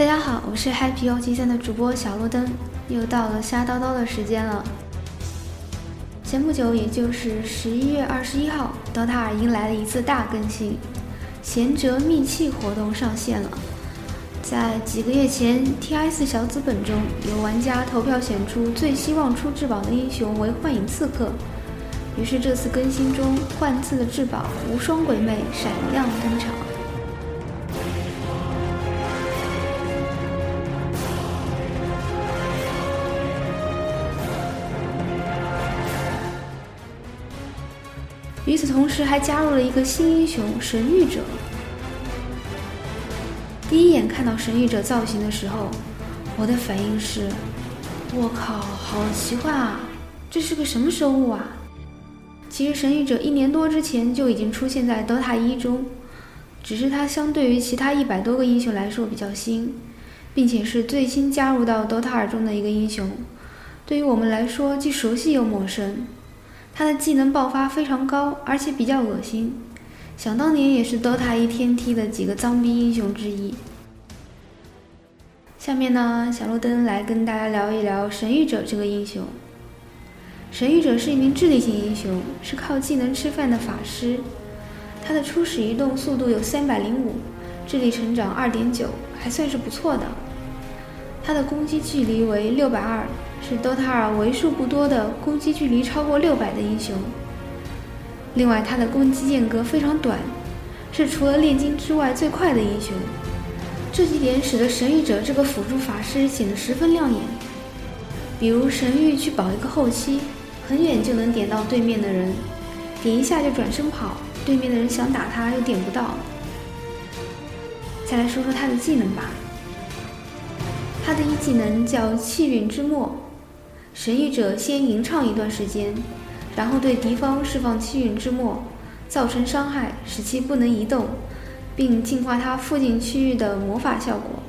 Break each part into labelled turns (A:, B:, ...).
A: 大家好我是 Happy 幺七三的主播小路灯，又到了瞎叨叨的时间了。前不久，也就是十一月二十一号，DOTA 二迎来了一次大更新，贤者秘器活动上线了。在几个月前，TI 四小资本中有玩家投票选出最希望出至宝的英雄为幻影刺客，于是这次更新中，幻刺的至宝无双鬼魅闪亮登场。与此同时，还加入了一个新英雄神谕者。第一眼看到神谕者造型的时候，我的反应是：我靠，好奇幻啊！这是个什么生物啊？其实神谕者一年多之前就已经出现在 DOTA 一中，只是它相对于其他一百多个英雄来说比较新，并且是最新加入到 DOTA 二中的一个英雄，对于我们来说既熟悉又陌生。他的技能爆发非常高，而且比较恶心。想当年也是 DOTA 一天梯的几个脏逼英雄之一。下面呢，小路灯来跟大家聊一聊神谕者这个英雄。神谕者是一名智力型英雄，是靠技能吃饭的法师。他的初始移动速度有三百零五，智力成长二点九，还算是不错的。他的攻击距离为六百二。是 DOTA 二为数不多的攻击距离超过六百的英雄。另外，他的攻击间隔非常短，是除了炼金之外最快的英雄。这几点使得神域者这个辅助法师显得十分亮眼。比如神域去保一个后期，很远就能点到对面的人，点一下就转身跑，对面的人想打他又点不到。再来说说他的技能吧，他的一技能叫气运之末。神谕者先吟唱一段时间，然后对敌方释放气运之末，造成伤害，使其不能移动，并净化它附近区域的魔法效果。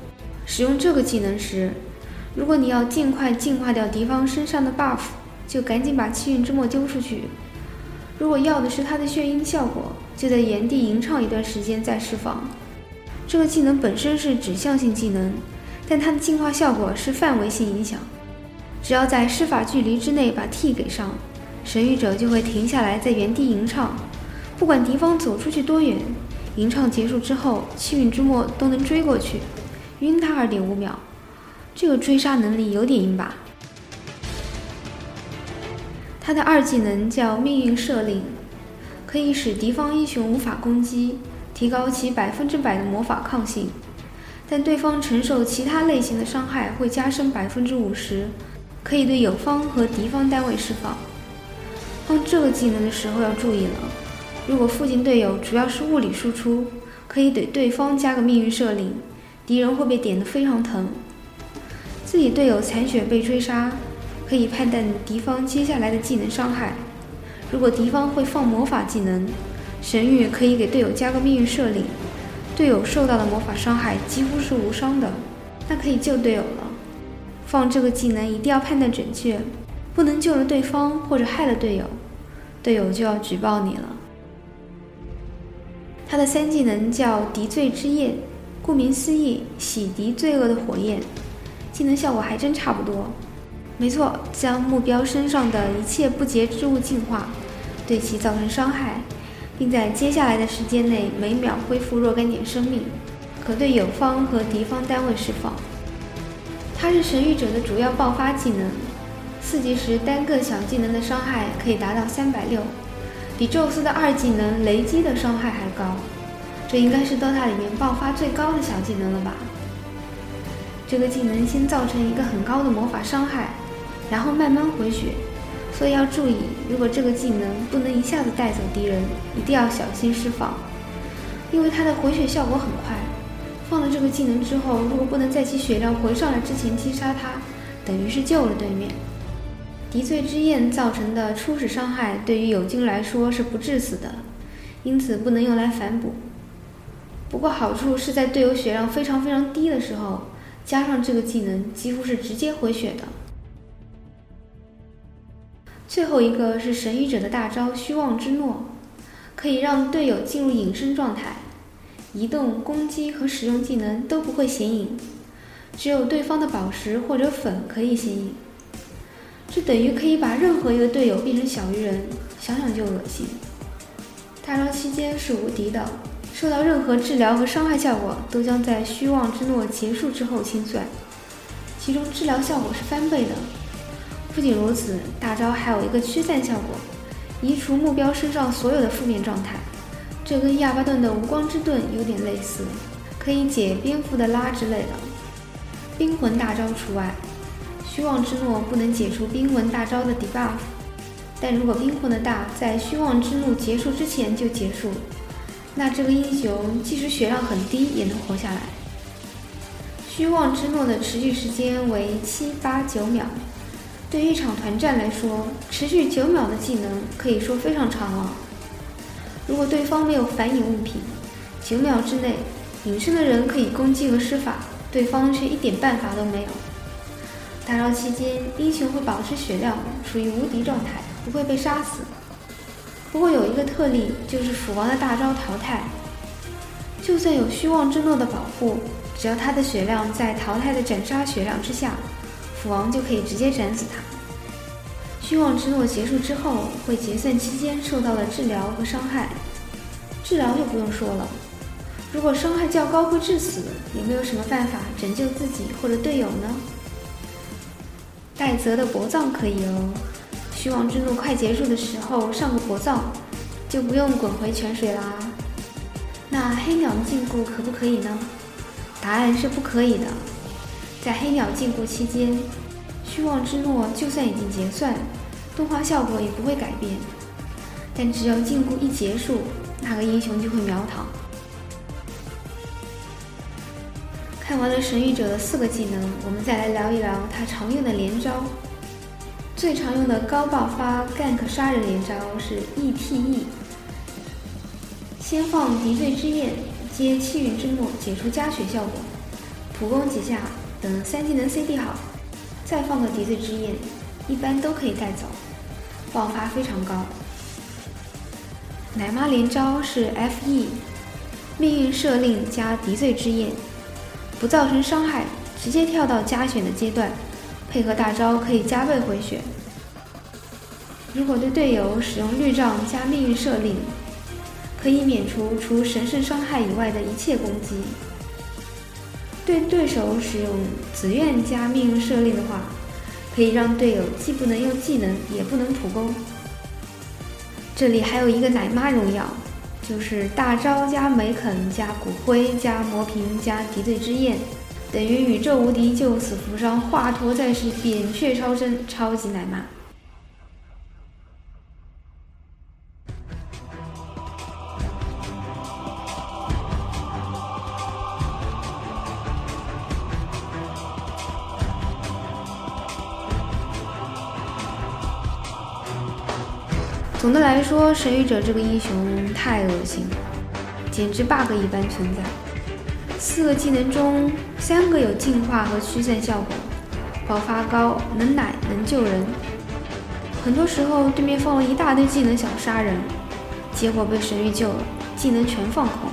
A: 使用这个技能时，如果你要尽快净化掉敌方身上的 buff，就赶紧把气运之末丢出去；如果要的是它的眩晕效果，就在原地吟唱一段时间再释放。这个技能本身是指向性技能，但它的净化效果是范围性影响。只要在施法距离之内把 T 给上，神域者就会停下来在原地吟唱，不管敌方走出去多远，吟唱结束之后，气运之末都能追过去，晕他二点五秒。这个追杀能力有点硬吧？他的二技能叫命运设令，可以使敌方英雄无法攻击，提高其百分之百的魔法抗性，但对方承受其他类型的伤害会加深百分之五十。可以对友方和敌方单位释放。放这个技能的时候要注意了，如果附近队友主要是物理输出，可以给对方加个命运射令，敌人会被点得非常疼。自己队友残血被追杀，可以判断敌方接下来的技能伤害。如果敌方会放魔法技能，神域可以给队友加个命运射令，队友受到的魔法伤害几乎是无伤的，那可以救队友了。放这个技能一定要判断准确，不能救了对方或者害了队友，队友就要举报你了。他的三技能叫敌罪之焰，顾名思义，洗涤罪恶的火焰。技能效果还真差不多。没错，将目标身上的一切不洁之物净化，对其造成伤害，并在接下来的时间内每秒恢复若干点生命，可对友方和敌方单位释放。它是神谕者的主要爆发技能，四级时单个小技能的伤害可以达到三百六，比宙斯的二技能雷击的伤害还高。这应该是 DOTA 里面爆发最高的小技能了吧？这个技能先造成一个很高的魔法伤害，然后慢慢回血，所以要注意，如果这个技能不能一下子带走敌人，一定要小心释放，因为它的回血效果很快。放了这个技能之后，如果不能在其血量回上来之前击杀他，等于是救了对面。敌罪之焰造成的初始伤害对于友军来说是不致死的，因此不能用来反补。不过好处是在队友血量非常非常低的时候，加上这个技能几乎是直接回血的。最后一个是神谕者的大招虚妄之诺，可以让队友进入隐身状态。移动、攻击和使用技能都不会显影，只有对方的宝石或者粉可以显影。这等于可以把任何一个队友变成小鱼人，想想就恶心。大招期间是无敌的，受到任何治疗和伤害效果都将在虚妄之诺结束之后清算，其中治疗效果是翻倍的。不仅如此，大招还有一个驱散效果，移除目标身上所有的负面状态。这跟亚巴顿的无光之盾有点类似，可以解蝙蝠的拉之类的。冰魂大招除外。虚妄之怒不能解除冰魂大招的 debuff，但如果冰魂的大在虚妄之怒结束之前就结束，那这个英雄即使血量很低也能活下来。虚妄之怒的持续时间为七八九秒，对于一场团战来说，持续九秒的技能可以说非常长了。如果对方没有反隐物品，九秒之内隐身的人可以攻击和施法，对方却一点办法都没有。大招期间，英雄会保持血量，处于无敌状态，不会被杀死。不过有一个特例，就是斧王的大招淘汰。就算有虚妄之诺的保护，只要他的血量在淘汰的斩杀血量之下，斧王就可以直接斩死他。虚妄之诺结束之后，会结算期间受到的治疗和伤害。治疗就不用说了，如果伤害较高会致死，有没有什么办法拯救自己或者队友呢？戴泽的薄葬可以哦，虚妄之怒快结束的时候上个薄葬，就不用滚回泉水啦。那黑鸟的禁锢可不可以呢？答案是不可以的。在黑鸟禁锢期间，虚妄之诺就算已经结算，动画效果也不会改变。但只要禁锢一结束，那个英雄就会秒躺。看完了神谕者的四个技能，我们再来聊一聊他常用的连招。最常用的高爆发 gank 杀人连招是 ETE，先放敌对之焰接气运之末解除加血效果，普攻几下，等三技能 CD 好，再放个敌罪之焰，一般都可以带走，爆发非常高。奶妈连招是 FE，命运设令加敌罪之焰。不造成伤害，直接跳到加血的阶段，配合大招可以加倍回血。如果对队友使用绿杖加命运设令，可以免除除神圣伤害以外的一切攻击。对对手使用紫苑加命运设令的话，可以让队友既不能用技能，也不能普攻。这里还有一个奶妈荣耀。就是大招加梅肯加骨灰加魔瓶加敌对之焰，等于宇宙无敌救死扶伤华佗在世扁鹊超生超级奶妈。总的来说，神谕者这个英雄太恶心了，简直 bug 一般存在。四个技能中，三个有净化和驱散效果，爆发高，能奶能救人。很多时候，对面放了一大堆技能想杀人，结果被神谕救了，技能全放空，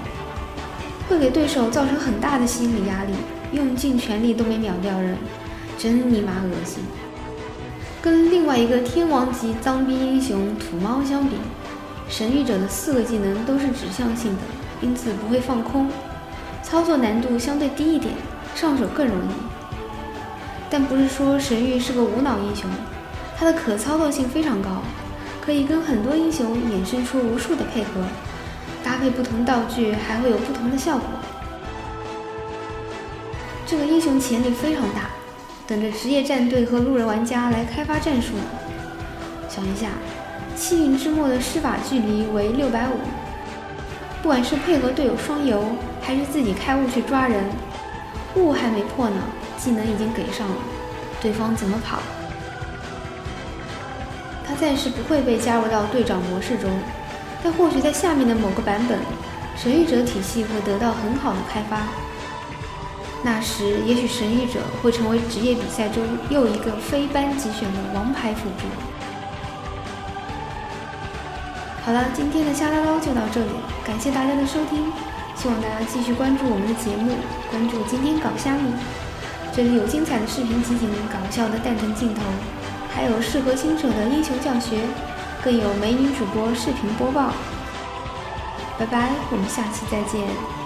A: 会给对手造成很大的心理压力，用尽全力都没秒掉人，真尼玛恶心。跟另外一个天王级脏逼英雄土猫相比，神域者的四个技能都是指向性的，因此不会放空，操作难度相对低一点，上手更容易。但不是说神域是个无脑英雄，它的可操作性非常高，可以跟很多英雄衍生出无数的配合，搭配不同道具还会有不同的效果。这个英雄潜力非常大。等着职业战队和路人玩家来开发战术。想一下，气运之末的施法距离为六百五，不管是配合队友双游，还是自己开雾去抓人，雾还没破呢，技能已经给上了，对方怎么跑？他暂时不会被加入到队长模式中，但或许在下面的某个版本，神谕者体系会得到很好的开发。那时，也许神谕者会成为职业比赛中又一个非班级选的王牌辅助。好了，今天的瞎叨叨就到这里，感谢大家的收听，希望大家继续关注我们的节目，关注今天搞虾米。这里有精彩的视频集锦、搞笑的蛋疼镜头，还有适合新手的英雄教学，更有美女主播视频播报。拜拜，我们下期再见。